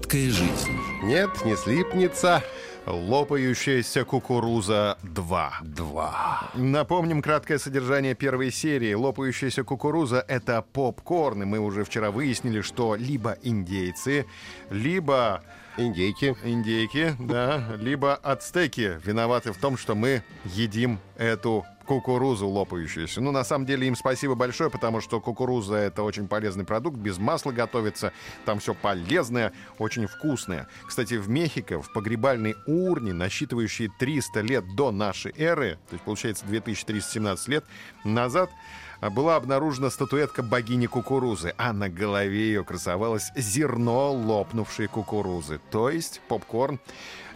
Сладкая жизнь. Нет, не слипнется. Лопающаяся кукуруза 2. 2. Напомним краткое содержание первой серии. Лопающаяся кукуруза — это попкорн. И мы уже вчера выяснили, что либо индейцы, либо Индейки. индейки, да, либо ацтеки виноваты в том, что мы едим эту кукурузу лопающуюся. Ну, на самом деле, им спасибо большое, потому что кукуруза — это очень полезный продукт, без масла готовится, там все полезное, очень вкусное. Кстати, в Мехико, в погребальной урне, насчитывающей 300 лет до нашей эры, то есть, получается, 2317 лет назад, была обнаружена статуэтка богини кукурузы, а на голове ее красовалось зерно лопнувшей кукурузы. То есть попкорн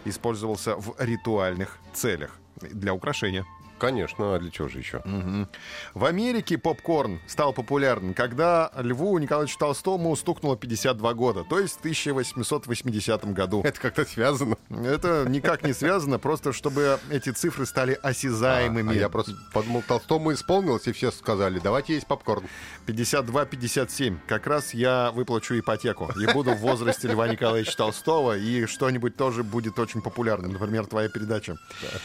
использовался в ритуальных целях для украшения. Конечно, а для чего же еще? Мгм. В Америке попкорн стал популярным, когда Льву Николаевичу Толстому стукнуло 52 года, то есть в 1880 году. Это как-то связано. Это никак не связано, просто чтобы эти цифры стали осязаемыми. А я просто подумал, Толстому исполнилось, и все сказали, давайте есть попкорн. 52-57. Как раз я выплачу ипотеку. И буду в возрасте Льва Николаевича Толстого, и что-нибудь тоже будет очень популярным. Например, твоя передача.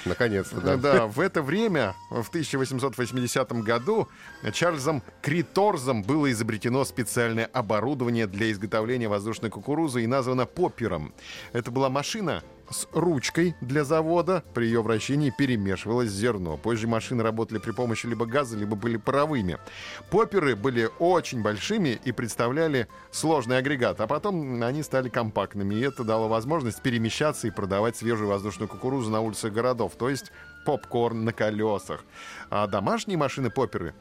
Наконец-то, Да. да. в это время, в 1880 году, Чарльзом Криторзом было изобретено специальное оборудование для изготовления воздушной кукурузы и названо поппером. Это была машина с ручкой для завода. При ее вращении перемешивалось зерно. Позже машины работали при помощи либо газа, либо были паровыми. Попперы были очень большими и представляли сложный агрегат, а потом они стали компактными, и это дало возможность перемещаться и продавать свежую воздушную кукурузу на улицах городов, то есть попкорн на колесах. А домашние машины-попперы,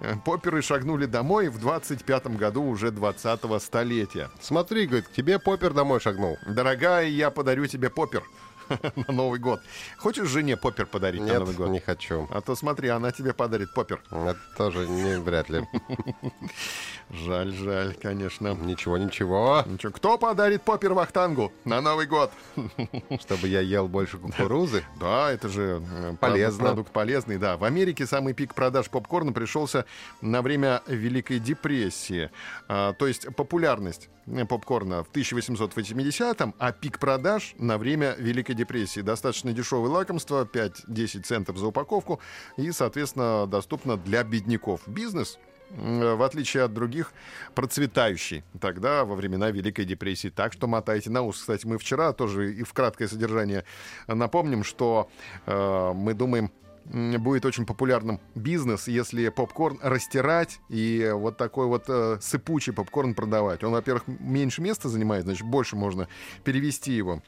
э, попперы шагнули домой в 25 году уже 20-го столетия. Смотри, говорит, тебе поппер домой шагнул. Дорогая, я подарю тебе поппер на Новый год. Хочешь жене поппер подарить на Нет, Новый год? не хочу. А то смотри, она тебе подарит поппер. Это тоже не вряд ли. Жаль, жаль, конечно. Ничего, ничего. Ничего, кто подарит поппер Вахтангу на Новый год? Чтобы я ел больше кукурузы. Да, это же э, Полезно. Продукт, продукт полезный, да. В Америке самый пик продаж попкорна пришелся на время Великой депрессии. А, то есть популярность э, попкорна в 1880-м, а пик продаж на время Великой депрессии. Достаточно дешевое лакомство, 5-10 центов за упаковку и, соответственно, доступно для бедняков. Бизнес м, в отличие от других, процветающий тогда во времена Великой депрессии. Так что мотайте на ус. Кстати, мы вчера тоже и в краткое содержание напомним, что э, мы думаем, будет очень популярным бизнес, если попкорн растирать и вот такой вот э, сыпучий попкорн продавать. Он, во-первых, меньше места занимает, значит, больше можно перевести его.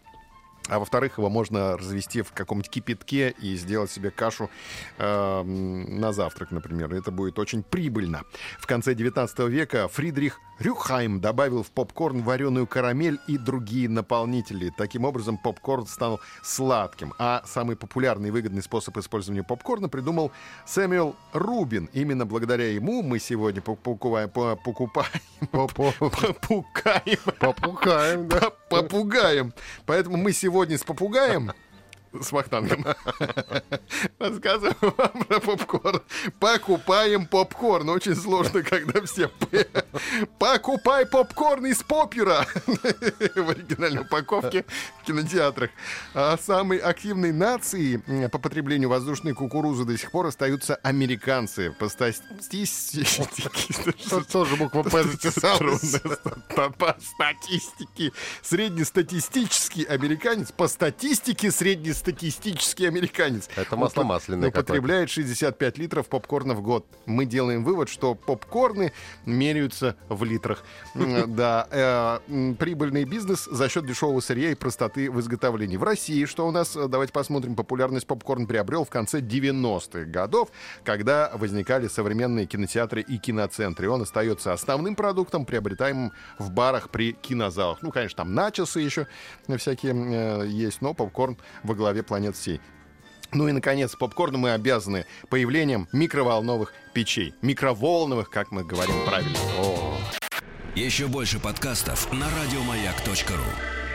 А во-вторых, его можно развести в каком-нибудь кипятке и сделать себе кашу э, на завтрак, например. Это будет очень прибыльно. В конце 19 века Фридрих Рюхайм добавил в попкорн вареную карамель и другие наполнители. Таким образом, попкорн стал сладким. А самый популярный и выгодный способ использования попкорна придумал Сэмюэл Рубин. Именно благодаря ему мы сегодня покупаем, покупаем, попукаем Попукаем, да. Попугаем. Поэтому мы сегодня с попугаем с Вахтангом. Рассказываем вам про попкорн. Покупаем попкорн. Очень сложно, когда все... Покупай попкорн из поппера. В оригинальной упаковке в кинотеатрах. А самой активной нацией м, по потреблению воздушной кукурузы до сих пор остаются американцы. По статистике... Тоже буква П. По статистике. Среднестатистический американец, по статистике среднестатистический американец. Это масло масляное Употребляет 65 литров попкорна в год. Мы делаем вывод, что попкорны меряются в литрах. Да, э, прибыльный бизнес за счет дешевого сырья и простоты в изготовлении. В России, что у нас, давайте посмотрим, популярность попкорн приобрел в конце 90-х годов, когда возникали современные кинотеатры и киноцентры. Он остается основным продуктом, приобретаемым в барах при кинозалах. Ну, конечно, там начосы еще всякие э, есть, но попкорн во главе планет всей. Ну и, наконец, попкорну мы обязаны появлением микроволновых печей. Микроволновых, как мы говорим правильно. О. Еще больше подкастов на радиомаяк.ру.